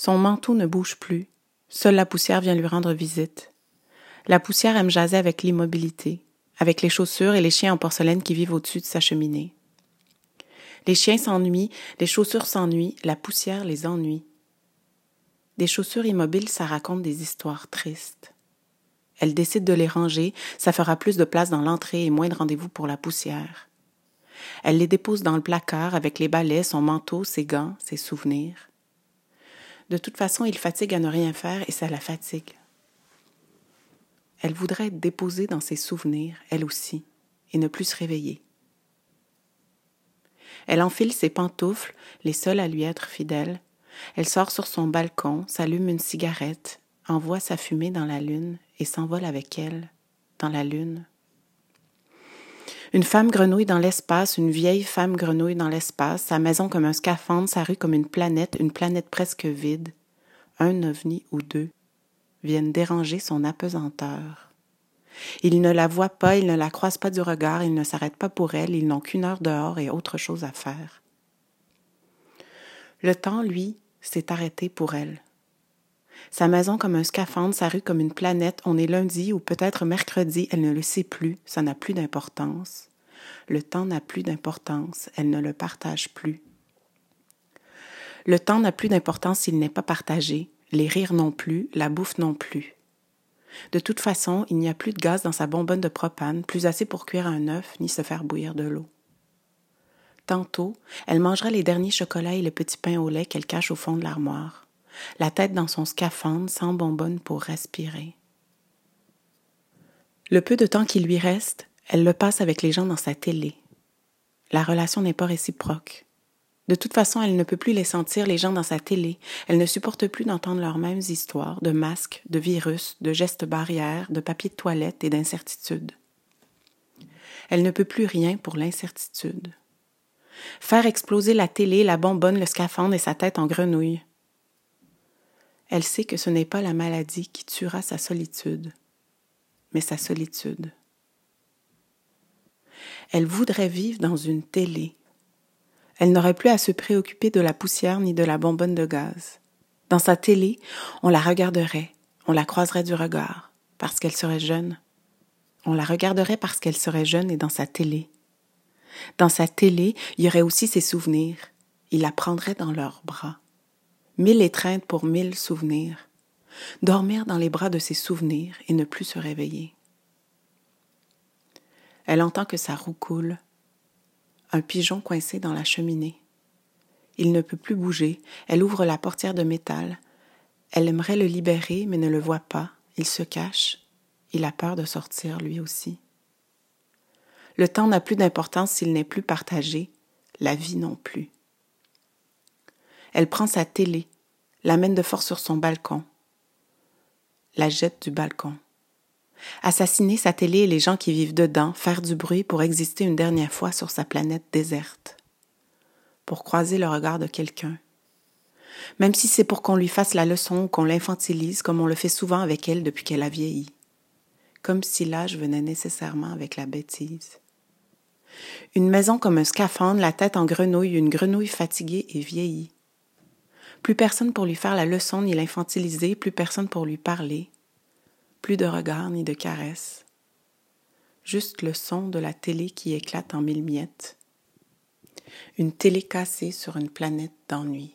Son manteau ne bouge plus. Seule la poussière vient lui rendre visite. La poussière aime jaser avec l'immobilité, avec les chaussures et les chiens en porcelaine qui vivent au-dessus de sa cheminée. Les chiens s'ennuient, les chaussures s'ennuient, la poussière les ennuie. Des chaussures immobiles, ça raconte des histoires tristes. Elle décide de les ranger, ça fera plus de place dans l'entrée et moins de rendez-vous pour la poussière. Elle les dépose dans le placard avec les balais, son manteau, ses gants, ses souvenirs. De toute façon, il fatigue à ne rien faire et ça la fatigue. Elle voudrait être déposée dans ses souvenirs, elle aussi, et ne plus se réveiller. Elle enfile ses pantoufles, les seules à lui être fidèles. Elle sort sur son balcon, s'allume une cigarette, envoie sa fumée dans la lune et s'envole avec elle dans la lune. Une femme grenouille dans l'espace, une vieille femme grenouille dans l'espace, sa maison comme un scaphandre, sa rue comme une planète, une planète presque vide, un ovni ou deux viennent déranger son apesanteur. Il ne la voit pas, il ne la croise pas du regard, il ne s'arrête pas pour elle, ils n'ont qu'une heure dehors et autre chose à faire. Le temps, lui, s'est arrêté pour elle. Sa maison comme un scaphandre, sa rue comme une planète, on est lundi ou peut-être mercredi, elle ne le sait plus, ça n'a plus d'importance. Le temps n'a plus d'importance, elle ne le partage plus. Le temps n'a plus d'importance s'il n'est pas partagé, les rires non plus, la bouffe non plus. De toute façon, il n'y a plus de gaz dans sa bonbonne de propane, plus assez pour cuire un œuf ni se faire bouillir de l'eau. Tantôt, elle mangera les derniers chocolats et le petit pain au lait qu'elle cache au fond de l'armoire, la tête dans son scaphandre sans bonbonne pour respirer. Le peu de temps qui lui reste, elle le passe avec les gens dans sa télé. La relation n'est pas réciproque. De toute façon, elle ne peut plus les sentir, les gens dans sa télé. Elle ne supporte plus d'entendre leurs mêmes histoires de masques, de virus, de gestes barrières, de papier de toilette et d'incertitude. Elle ne peut plus rien pour l'incertitude. Faire exploser la télé, la bonbonne, le scaphandre et sa tête en grenouille. Elle sait que ce n'est pas la maladie qui tuera sa solitude, mais sa solitude. Elle voudrait vivre dans une télé, elle n'aurait plus à se préoccuper de la poussière ni de la bonbonne de gaz. Dans sa télé, on la regarderait, on la croiserait du regard, parce qu'elle serait jeune. On la regarderait parce qu'elle serait jeune et dans sa télé. Dans sa télé, il y aurait aussi ses souvenirs. Il la prendrait dans leurs bras. Mille étreintes pour mille souvenirs. Dormir dans les bras de ses souvenirs et ne plus se réveiller. Elle entend que sa roue coule, un pigeon coincé dans la cheminée. Il ne peut plus bouger, elle ouvre la portière de métal. Elle aimerait le libérer, mais ne le voit pas. Il se cache. Il a peur de sortir lui aussi. Le temps n'a plus d'importance s'il n'est plus partagé, la vie non plus. Elle prend sa télé, l'amène de force sur son balcon, la jette du balcon. Assassiner sa télé et les gens qui vivent dedans, faire du bruit pour exister une dernière fois sur sa planète déserte. Pour croiser le regard de quelqu'un. Même si c'est pour qu'on lui fasse la leçon ou qu'on l'infantilise comme on le fait souvent avec elle depuis qu'elle a vieilli. Comme si l'âge venait nécessairement avec la bêtise. Une maison comme un scaphandre, la tête en grenouille, une grenouille fatiguée et vieillie. Plus personne pour lui faire la leçon ni l'infantiliser, plus personne pour lui parler, plus de regards ni de caresses. Juste le son de la télé qui éclate en mille miettes. Une télé cassée sur une planète d'ennui.